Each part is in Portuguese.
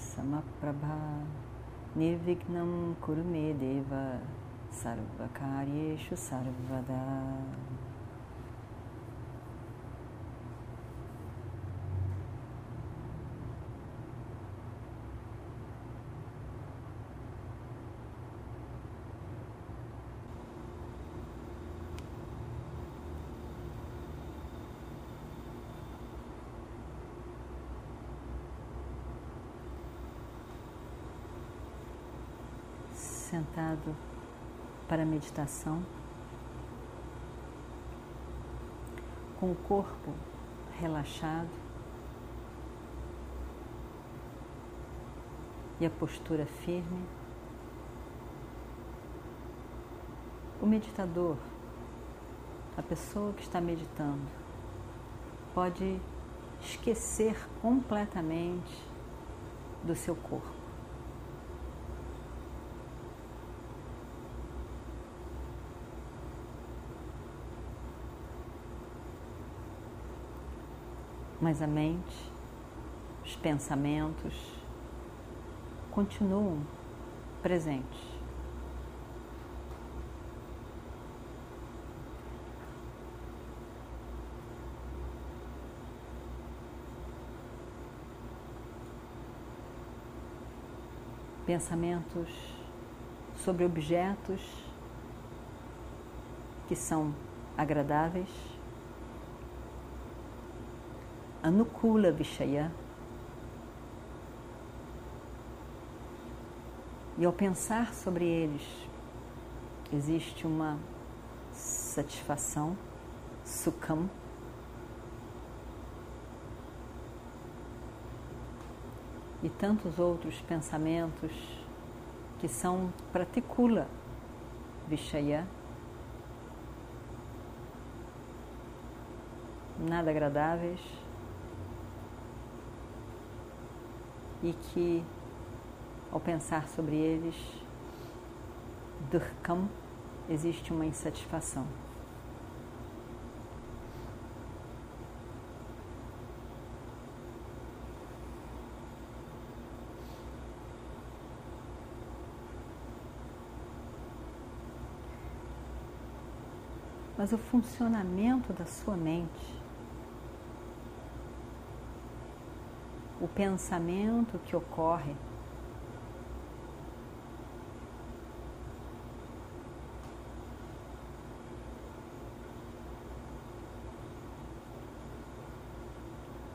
समप्रभा। निर्विघ्नं कुरु मे देव। सर्वकार्येषु सर्वदा। Sentado para a meditação, com o corpo relaxado e a postura firme. O meditador, a pessoa que está meditando, pode esquecer completamente do seu corpo. Mas a mente, os pensamentos continuam presentes. Pensamentos sobre objetos que são agradáveis Anukula Vishaya. E ao pensar sobre eles, existe uma satisfação, sukham, e tantos outros pensamentos que são pratikula Vishaya, nada agradáveis, e que, ao pensar sobre eles, Durkam, existe uma insatisfação. Mas o funcionamento da sua mente o pensamento que ocorre.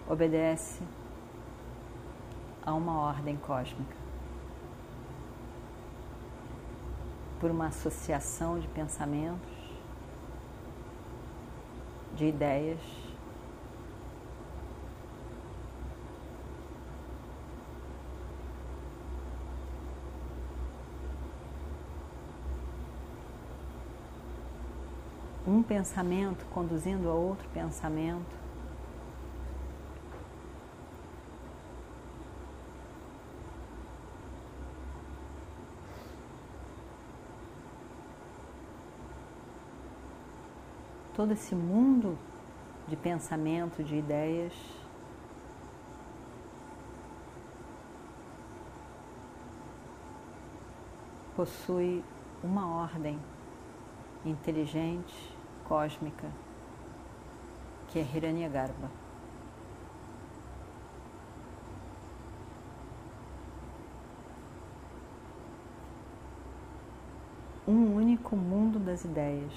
Obedece a uma ordem cósmica. Por uma associação de pensamentos, de ideias um pensamento conduzindo a outro pensamento. Todo esse mundo de pensamento, de ideias. Possui uma ordem inteligente cósmica, que é Hiranyagarbha. Um único mundo das ideias.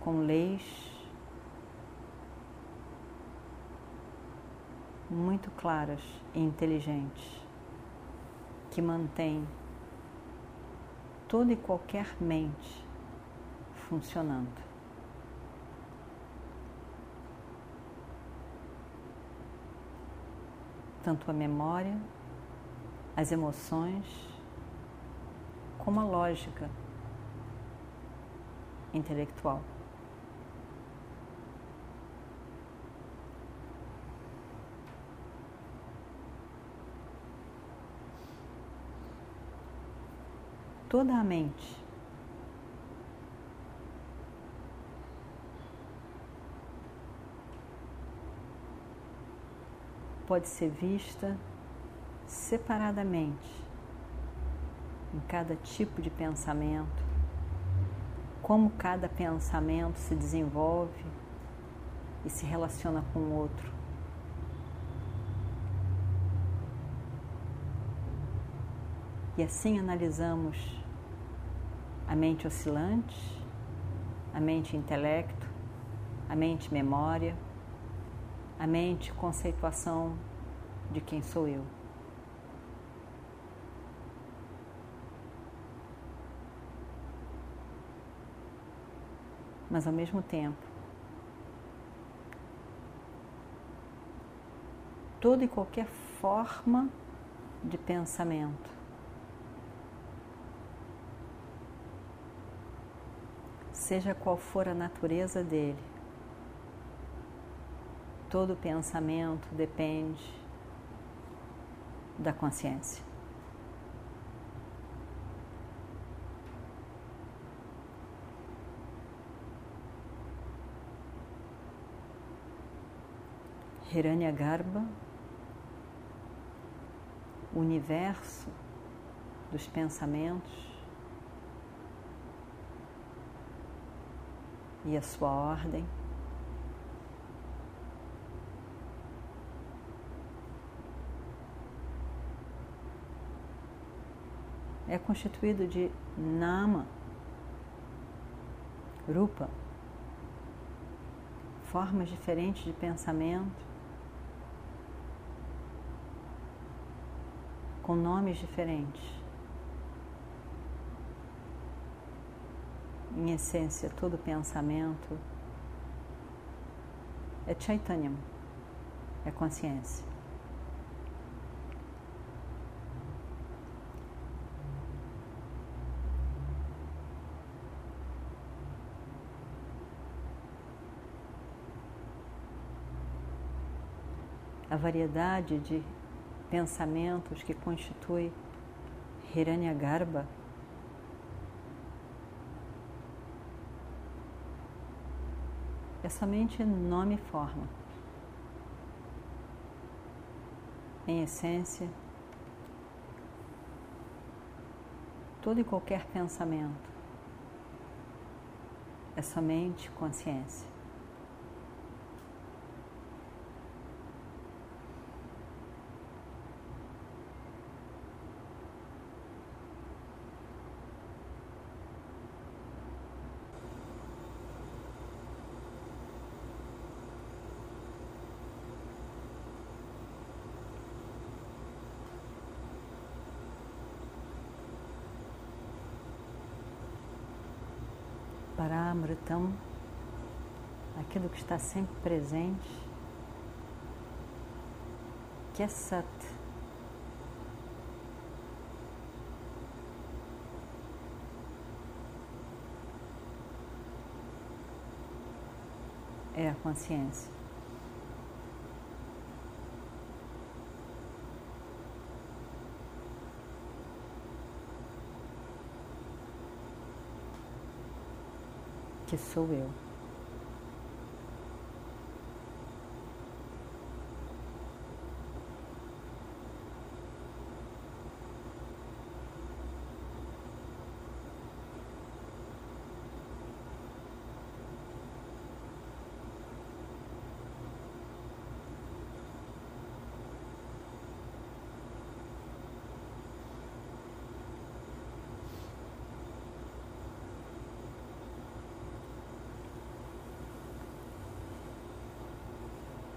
Com leis muito claras e inteligentes que mantêm toda e qualquer mente funcionando. Tanto a memória, as emoções, como a lógica intelectual. Toda a mente pode ser vista separadamente em cada tipo de pensamento, como cada pensamento se desenvolve e se relaciona com o outro. E assim analisamos a mente oscilante, a mente intelecto, a mente memória, a mente conceituação de quem sou eu. Mas ao mesmo tempo, toda e qualquer forma de pensamento seja qual for a natureza dele, todo pensamento depende da consciência. Hiranyagarbha, o universo dos pensamentos e a sua ordem. é constituído de nama, rupa, formas diferentes de pensamento, com nomes diferentes. Em essência, todo pensamento é Chaitanyam, é consciência. a variedade de pensamentos que constitui Hiranyagarbha é somente nome e forma. Em essência, todo e qualquer pensamento é somente consciência. Paramritam, aquilo que está sempre presente, que é Sat. É a consciência. Que sou eu.